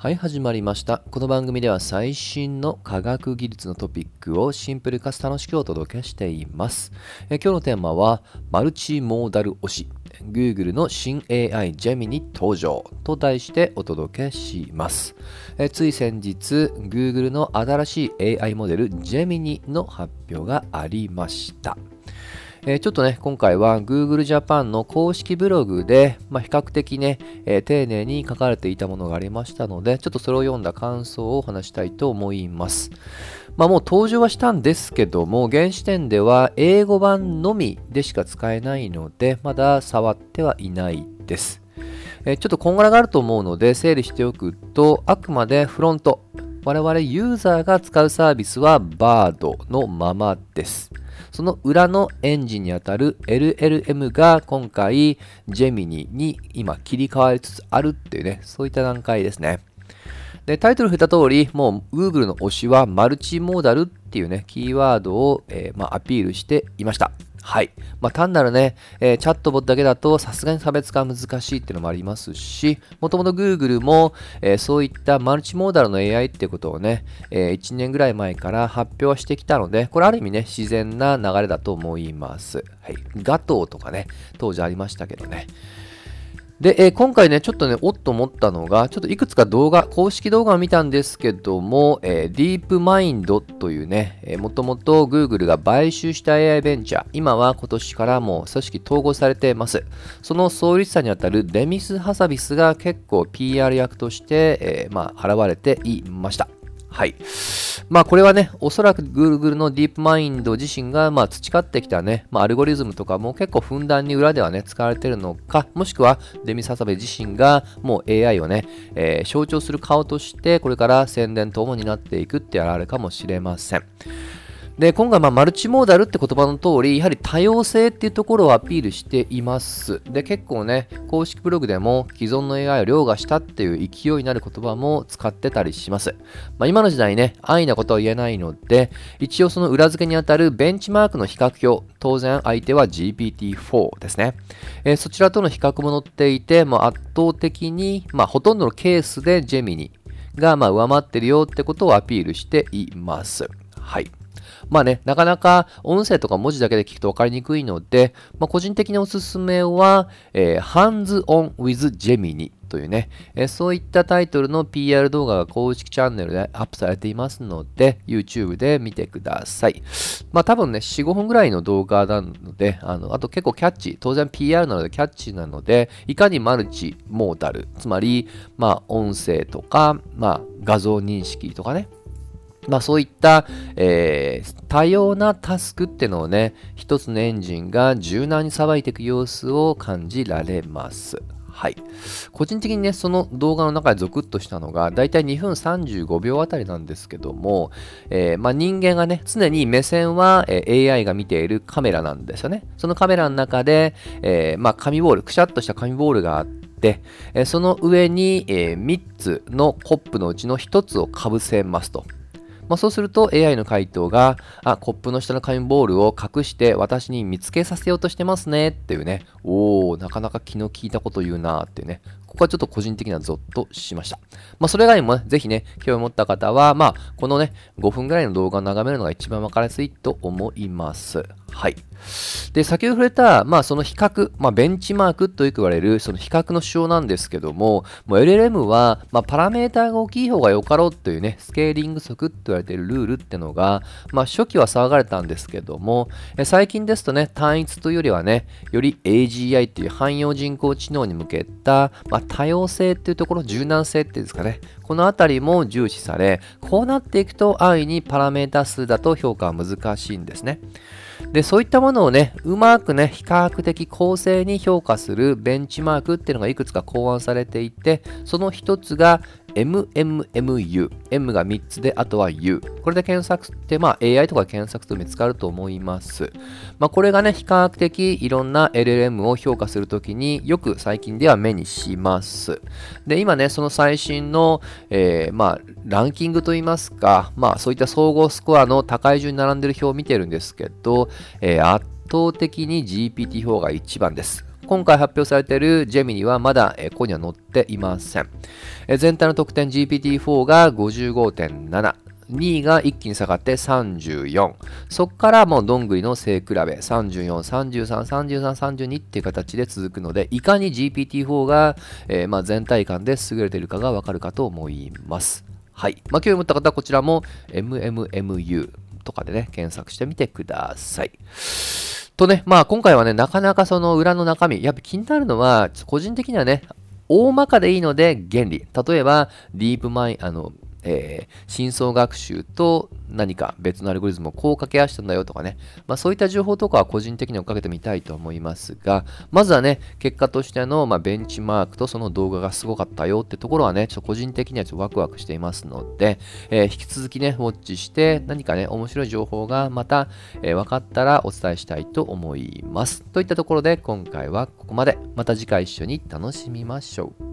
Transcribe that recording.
はい、始まりました。この番組では最新の科学技術のトピックをシンプルかつ楽しくお届けしています。え今日のテーマは、マルチモーダル推し。Google の新 AI ジェミニ登場と題してお届けします。えつい先日、Google の新しい AI モデルジェミニの発表がありました。えーちょっとね、今回は Google Japan の公式ブログで、まあ、比較的ね、えー丁寧に書かれていたものがありましたので、ちょっとそれを読んだ感想を話したいと思います。まあもう登場はしたんですけども、現時点では英語版のみでしか使えないので、まだ触ってはいないです。えちょっとこんがらがあると思うので整理しておくと、あくまでフロント、我々ユーザーが使うサービスは BARD のままです。その裏のエンジンにあたる LLM が今回ジェミニに今切り替わりつつあるっていうね、そういった段階ですね。で、タイトル振った通り、もう Google の推しはマルチモーダルっていうね、キーワードを、えーまあ、アピールしていました。はい。まあ、単なるね、えーチャットボットだけだとさすがに差別化は難しいっていうのもありますし、もともと Google も、えーそういったマルチモーダルの AI ってことをね、え1年ぐらい前から発表してきたので、これある意味ね、自然な流れだと思います。はい。ガトーとかね、当時ありましたけどね。で、えー今回ね、ちょっとね、おっと思ったのが、ちょっといくつか動画、公式動画を見たんですけども、えー、ディープマインドというね、えーもともと Google が買収した AI ベンチャー、今は今年からもう組織統合されています。その創立者にあたるデミス・ハサビスが結構 PR 役として、えーまあ、現れていました。はい。まあこれはね、おそらく Google のディープマインド自身がまあ培ってきたね、まあ、アルゴリズムとかも結構ふんだんに裏ではね、使われているのか、もしくはデミササベ自身がもう AI をね、えー象徴する顔として、これから宣伝等も担っていくってあれかもしれません。で、今回、まあ、マルチモーダルって言葉の通り、やはり多様性っていうところをアピールしています。で、結構ね、公式ブログでも既存の AI を凌駕したっていう勢いになる言葉も使ってたりします。まあ、今の時代ね、安易なことは言えないので、一応その裏付けにあたるベンチマークの比較表、当然相手は GPT-4 ですね。えーそちらとの比較も載っていて、まあ、圧倒的に、まあ、ほとんどのケースでジェミニがまあ上回ってるよってことをアピールしています。はい。まあね、なかなか音声とか文字だけで聞くと分かりにくいので、まあ、個人的におすすめは、えー Hands on with Gemini というね、えーそういったタイトルの PR 動画が公式チャンネルでアップされていますので、YouTube で見てください。まあ多分ね、4、5分ぐらいの動画なので、あのあと結構キャッチ、当然 PR なのでキャッチなので、いかにマルチモーダル、つまり、まあ音声とか、まあ画像認識とかね、まあそういった、えー多様なタスクってのをね、一つのエンジンが柔軟にさばいていく様子を感じられます。はい。個人的にね、その動画の中でゾクッとしたのが、だいたい2分35秒あたりなんですけども、えーまあ、人間がね、常に目線は、えー AI が見ているカメラなんですよね。そのカメラの中で、えーまあ、紙ボール、くしゃっとした紙ボールがあって、えその上に、え3つのコップのうちの1つをかぶせますと。まあ、そうすると AI の回答が、あ、コップの下の紙ボールを隠して私に見つけさせようとしてますねっていうね、おー、なかなか気の利いたこと言うなーっていうね、ここはちょっと個人的にはゾッとしました。まあ、それ以外にもね、ぜひね、興味持った方は、まあ、このね、5分ぐらいの動画を眺めるのが一番わかりやすいと思います。はい。で、先ほど触れた、まあ、その比較、まあ、ベンチマークとよく言われる、その比較の手法なんですけども、もう LLM は、まあ、パラメーターが大きい方がよかろうというね、スケーリング則って言われているルールってのが、まあ、初期は騒がれたんですけども、え最近ですとね、単一というよりはね、より AGI っていう汎用人工知能に向けた、まあ、多様性っていうところ、柔軟性っていうんですかね、この辺りも重視され、こうなっていくと安易にパラメータ数だと評価は難しいんですね。で、そういったものをね、うまくね、比較的公正に評価するベンチマークっていうのがいくつか考案されていて、その一つが MMMU。M が3つで、あとは U。これで検索って、まあ AI とか検索と見つかると思います。まあこれがね、比較的いろんな LLM を評価するときによく最近では目にします。で、今ね、その最新の、えーまあランキングといいますか、まあそういった総合スコアの高い順に並んでる表を見てるんですけど、えー圧倒的に GPT-4 が1番です。今回発表されているジェミニはまだ、ここには載っていません。全体の得点 GPT-4 が55.7。2位が一気に下がって34。そこからもうどんぐりの背比べ、34、33、33、32っていう形で続くので、いかに GPT-4 が、えー、まあ全体感で優れているかがわかるかと思います。はい。まあ、興味持った方はこちらも MMMU とかでね、検索してみてください。とね、まあ今回はね、なかなかその裏の中身、やっぱ気になるのは、個人的にはね、大まかでいいので原理。例えば、ディープマイン、あの、えー、深層学習と何か別のアルゴリズムをこう掛け合わせたんだよとかね、まあ、そういった情報とかは個人的に追っかけてみたいと思いますが、まずはね、結果としての、まあ、ベンチマークとその動画がすごかったよってところはね、ちょっと個人的にはちょっとワクワクしていますので、えー、引き続きね、ウォッチして何かね、面白い情報がまた、えー、分かったらお伝えしたいと思います。といったところで今回はここまで。また次回一緒に楽しみましょう。